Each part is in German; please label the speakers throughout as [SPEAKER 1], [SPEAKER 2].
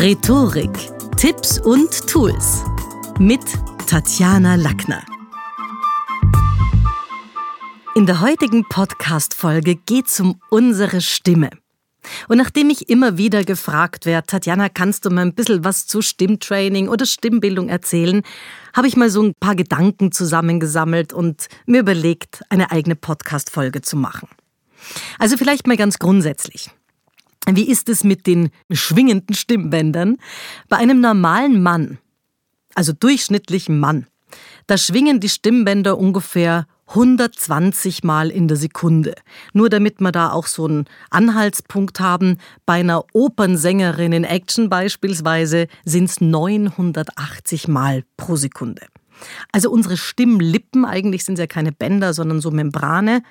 [SPEAKER 1] Rhetorik, Tipps und Tools mit Tatjana Lackner. In der heutigen Podcast-Folge geht es um unsere Stimme. Und nachdem ich immer wieder gefragt werde, Tatjana, kannst du mal ein bisschen was zu Stimmtraining oder Stimmbildung erzählen, habe ich mal so ein paar Gedanken zusammengesammelt und mir überlegt, eine eigene Podcast-Folge zu machen. Also vielleicht mal ganz grundsätzlich. Wie ist es mit den schwingenden Stimmbändern? Bei einem normalen Mann, also durchschnittlichen Mann, da schwingen die Stimmbänder ungefähr 120 Mal in der Sekunde. Nur damit wir da auch so einen Anhaltspunkt haben, bei einer Opernsängerin in Action beispielsweise sind es 980 Mal pro Sekunde. Also unsere Stimmlippen, eigentlich sind es ja keine Bänder, sondern so Membrane,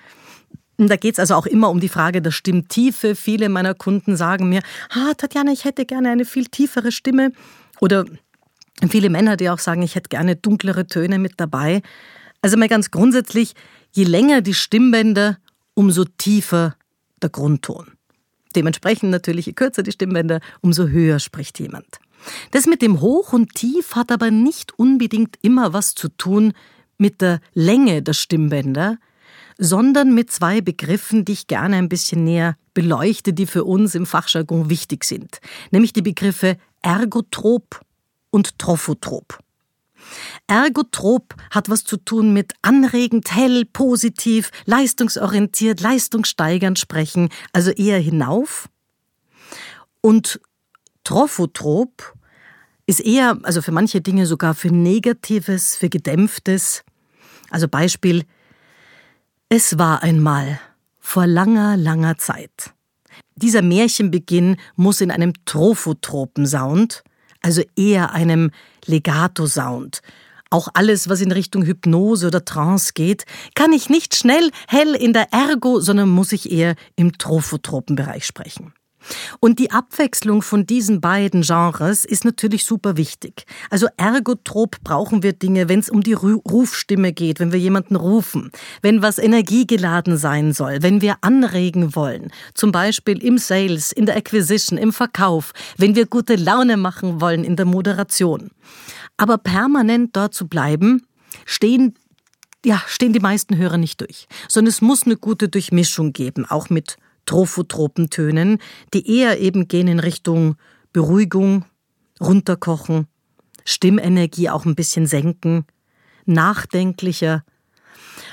[SPEAKER 1] da geht es also auch immer um die Frage der Stimmtiefe. Viele meiner Kunden sagen mir, ah, Tatjana, ich hätte gerne eine viel tiefere Stimme. Oder viele Männer, die auch sagen, ich hätte gerne dunklere Töne mit dabei. Also mal ganz grundsätzlich, je länger die Stimmbänder, umso tiefer der Grundton. Dementsprechend natürlich, je kürzer die Stimmbänder, umso höher spricht jemand. Das mit dem Hoch und Tief hat aber nicht unbedingt immer was zu tun mit der Länge der Stimmbänder, sondern mit zwei Begriffen, die ich gerne ein bisschen näher beleuchte, die für uns im Fachjargon wichtig sind, nämlich die Begriffe ergotrop und trophotrop. Ergotrop hat was zu tun mit anregend, hell, positiv, leistungsorientiert, leistungssteigernd sprechen, also eher hinauf. Und trophotrop ist eher, also für manche Dinge sogar für Negatives, für Gedämpftes. Also Beispiel, es war einmal, vor langer, langer Zeit. Dieser Märchenbeginn muss in einem Trophotropen-Sound, also eher einem Legato-Sound, auch alles, was in Richtung Hypnose oder Trance geht, kann ich nicht schnell, hell in der Ergo, sondern muss ich eher im Trophotropen-Bereich sprechen. Und die Abwechslung von diesen beiden Genres ist natürlich super wichtig. Also ergotrop brauchen wir Dinge, wenn es um die Rufstimme geht, wenn wir jemanden rufen, wenn was energiegeladen sein soll, wenn wir anregen wollen, zum Beispiel im Sales, in der Acquisition, im Verkauf, wenn wir gute Laune machen wollen in der Moderation. Aber permanent dort zu bleiben, stehen ja, stehen die meisten Hörer nicht durch, sondern es muss eine gute Durchmischung geben, auch mit Trophotropentönen, die eher eben gehen in Richtung Beruhigung, runterkochen, Stimmenergie auch ein bisschen senken, nachdenklicher.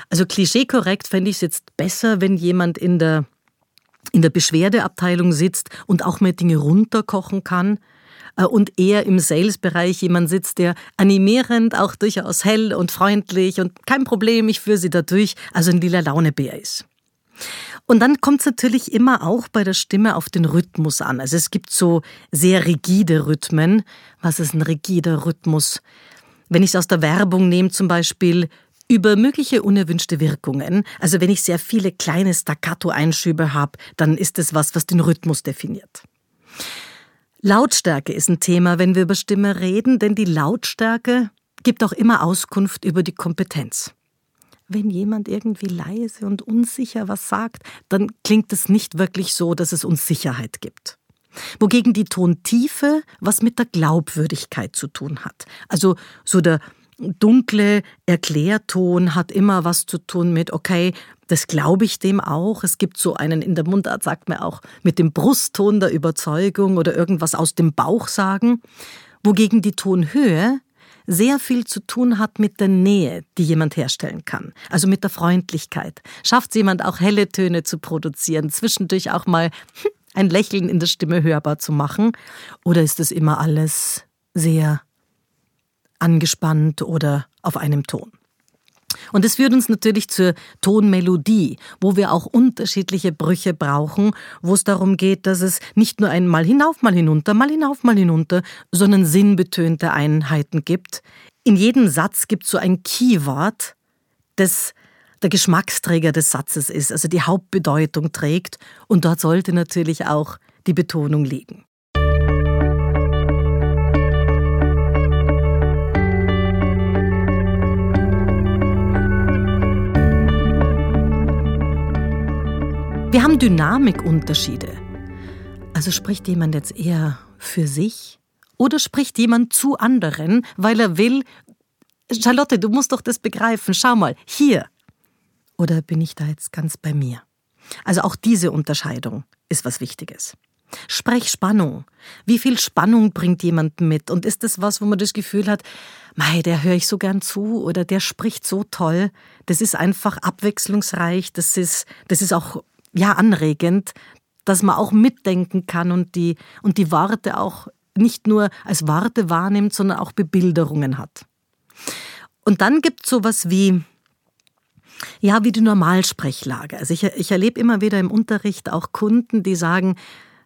[SPEAKER 1] Also klischeekorrekt fände ich es jetzt besser, wenn jemand in der, in der Beschwerdeabteilung sitzt und auch mehr Dinge runterkochen kann äh, und eher im Sales-Bereich jemand sitzt, der animierend, auch durchaus hell und freundlich und kein Problem, ich führe sie da durch, also ein lila Launebär ist. Und dann kommt es natürlich immer auch bei der Stimme auf den Rhythmus an. Also es gibt so sehr rigide Rhythmen. Was ist ein rigider Rhythmus? Wenn ich es aus der Werbung nehme, zum Beispiel über mögliche unerwünschte Wirkungen. Also wenn ich sehr viele kleine Staccato-Einschübe habe, dann ist es was, was den Rhythmus definiert. Lautstärke ist ein Thema, wenn wir über Stimme reden, denn die Lautstärke gibt auch immer Auskunft über die Kompetenz wenn jemand irgendwie leise und unsicher was sagt, dann klingt es nicht wirklich so, dass es uns Sicherheit gibt. Wogegen die Tontiefe was mit der Glaubwürdigkeit zu tun hat. Also so der dunkle Erklärton hat immer was zu tun mit, okay, das glaube ich dem auch. Es gibt so einen, in der Mundart sagt man auch, mit dem Brustton der Überzeugung oder irgendwas aus dem Bauch sagen. Wogegen die Tonhöhe sehr viel zu tun hat mit der Nähe, die jemand herstellen kann. Also mit der Freundlichkeit. Schafft es jemand auch helle Töne zu produzieren, zwischendurch auch mal ein Lächeln in der Stimme hörbar zu machen? Oder ist es immer alles sehr angespannt oder auf einem Ton? Und es führt uns natürlich zur Tonmelodie, wo wir auch unterschiedliche Brüche brauchen, wo es darum geht, dass es nicht nur ein Mal hinauf, mal hinunter, mal hinauf, mal hinunter, sondern sinnbetönte Einheiten gibt. In jedem Satz gibt es so ein Keyword, das der Geschmacksträger des Satzes ist, also die Hauptbedeutung trägt. Und dort sollte natürlich auch die Betonung liegen. Haben Dynamikunterschiede. Also spricht jemand jetzt eher für sich Oder spricht jemand zu anderen, weil er will, Charlotte, du musst doch das begreifen, schau mal, hier. Oder bin ich da jetzt ganz bei mir? Also auch diese Unterscheidung ist was Wichtiges. Sprechspannung. Wie viel Spannung bringt jemand mit? Und ist das was, wo man das Gefühl hat, mei, der höre ich so gern zu oder der spricht so toll. Das ist einfach abwechslungsreich. Das ist, das ist auch, ja, anregend, dass man auch mitdenken kann und die, und die Worte auch nicht nur als Worte wahrnimmt, sondern auch Bebilderungen hat. Und dann gibt es sowas wie, ja, wie die Normalsprechlage. Also ich, ich erlebe immer wieder im Unterricht auch Kunden, die sagen,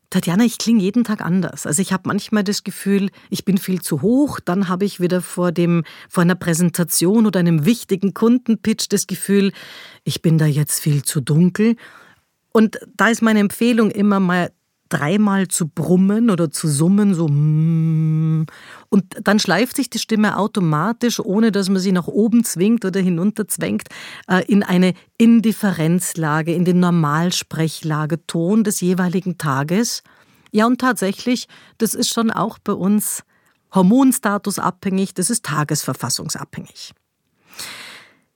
[SPEAKER 1] Tatjana, ich klinge jeden Tag anders. Also ich habe manchmal das Gefühl, ich bin viel zu hoch, dann habe ich wieder vor dem vor einer Präsentation oder einem wichtigen Kundenpitch das Gefühl, ich bin da jetzt viel zu dunkel. Und da ist meine Empfehlung immer mal dreimal zu brummen oder zu summen, so mm. und dann schleift sich die Stimme automatisch, ohne dass man sie nach oben zwingt oder hinunter zwängt, äh, in eine Indifferenzlage, in den Normalsprechlage, Ton des jeweiligen Tages. Ja, und tatsächlich, das ist schon auch bei uns Hormonstatus abhängig, das ist tagesverfassungsabhängig.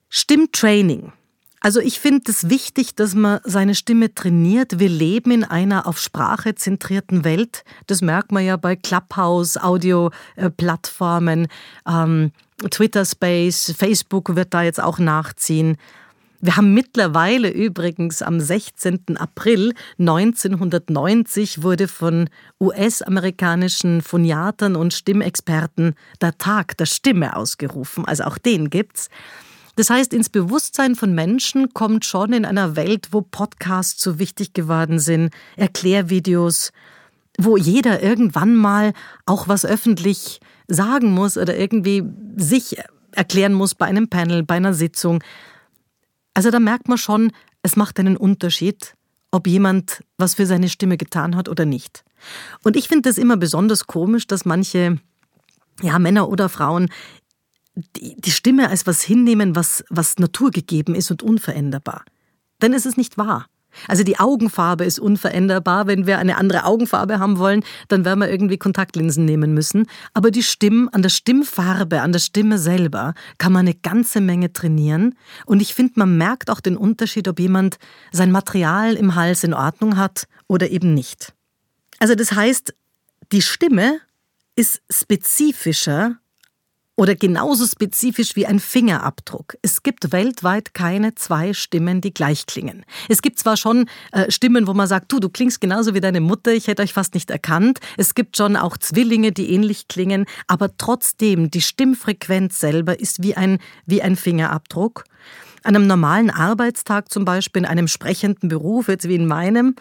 [SPEAKER 1] Stimmtraining also ich finde es wichtig, dass man seine Stimme trainiert. Wir leben in einer auf Sprache zentrierten Welt. Das merkt man ja bei Clubhouse, Audio-Plattformen, ähm, Twitter Space, Facebook wird da jetzt auch nachziehen. Wir haben mittlerweile übrigens am 16. April 1990 wurde von US-amerikanischen Phoniatern und Stimmexperten der Tag der Stimme ausgerufen. Also auch den gibt's. Das heißt, ins Bewusstsein von Menschen kommt schon in einer Welt, wo Podcasts so wichtig geworden sind, Erklärvideos, wo jeder irgendwann mal auch was öffentlich sagen muss oder irgendwie sich erklären muss bei einem Panel, bei einer Sitzung. Also da merkt man schon, es macht einen Unterschied, ob jemand was für seine Stimme getan hat oder nicht. Und ich finde das immer besonders komisch, dass manche ja, Männer oder Frauen die, die Stimme als was hinnehmen, was, was naturgegeben ist und unveränderbar. Denn es ist nicht wahr. Also die Augenfarbe ist unveränderbar. Wenn wir eine andere Augenfarbe haben wollen, dann werden wir irgendwie Kontaktlinsen nehmen müssen. Aber die Stimme, an der Stimmfarbe, an der Stimme selber kann man eine ganze Menge trainieren. Und ich finde, man merkt auch den Unterschied, ob jemand sein Material im Hals in Ordnung hat oder eben nicht. Also das heißt, die Stimme ist spezifischer oder genauso spezifisch wie ein Fingerabdruck. Es gibt weltweit keine zwei Stimmen, die gleich klingen. Es gibt zwar schon äh, Stimmen, wo man sagt, du, du klingst genauso wie deine Mutter, ich hätte euch fast nicht erkannt. Es gibt schon auch Zwillinge, die ähnlich klingen, aber trotzdem, die Stimmfrequenz selber ist wie ein, wie ein Fingerabdruck. An einem normalen Arbeitstag zum Beispiel, in einem sprechenden Beruf, jetzt wie in meinem,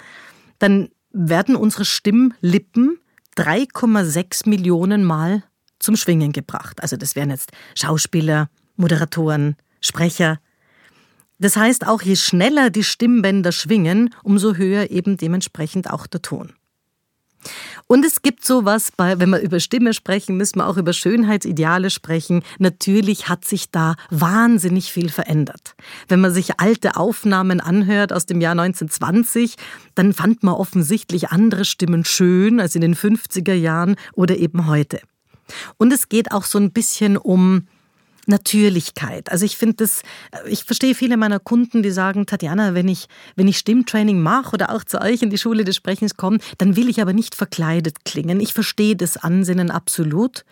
[SPEAKER 1] dann werden unsere Stimmlippen 3,6 Millionen Mal zum Schwingen gebracht. Also das wären jetzt Schauspieler, Moderatoren, Sprecher. Das heißt, auch je schneller die Stimmbänder schwingen, umso höher eben dementsprechend auch der Ton. Und es gibt sowas, bei, wenn wir über Stimme sprechen, müssen wir auch über Schönheitsideale sprechen. Natürlich hat sich da wahnsinnig viel verändert. Wenn man sich alte Aufnahmen anhört aus dem Jahr 1920, dann fand man offensichtlich andere Stimmen schön als in den 50er Jahren oder eben heute. Und es geht auch so ein bisschen um Natürlichkeit. Also ich finde das, ich verstehe viele meiner Kunden, die sagen, Tatjana, wenn ich, wenn ich Stimmtraining mache oder auch zu euch in die Schule des Sprechens komme, dann will ich aber nicht verkleidet klingen. Ich verstehe das Ansinnen absolut.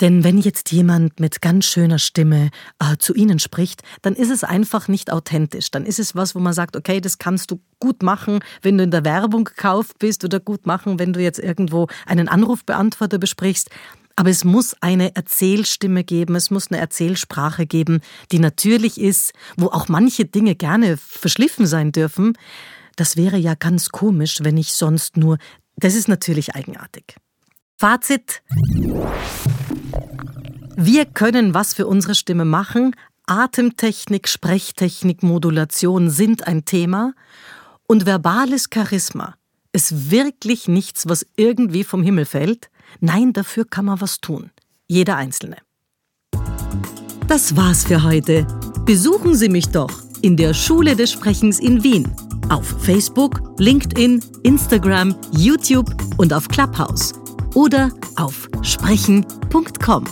[SPEAKER 1] Denn wenn jetzt jemand mit ganz schöner Stimme äh, zu Ihnen spricht, dann ist es einfach nicht authentisch. Dann ist es was, wo man sagt, okay, das kannst du gut machen, wenn du in der Werbung gekauft bist oder gut machen, wenn du jetzt irgendwo einen Anrufbeantworter besprichst. Aber es muss eine Erzählstimme geben, es muss eine Erzählsprache geben, die natürlich ist, wo auch manche Dinge gerne verschliffen sein dürfen. Das wäre ja ganz komisch, wenn ich sonst nur. Das ist natürlich eigenartig. Fazit. Wir können was für unsere Stimme machen. Atemtechnik, Sprechtechnik, Modulation sind ein Thema. Und verbales Charisma ist wirklich nichts, was irgendwie vom Himmel fällt. Nein, dafür kann man was tun. Jeder Einzelne. Das war's für heute. Besuchen Sie mich doch in der Schule des Sprechens in Wien. Auf Facebook, LinkedIn, Instagram, YouTube und auf Clubhouse. Oder auf sprechen.com.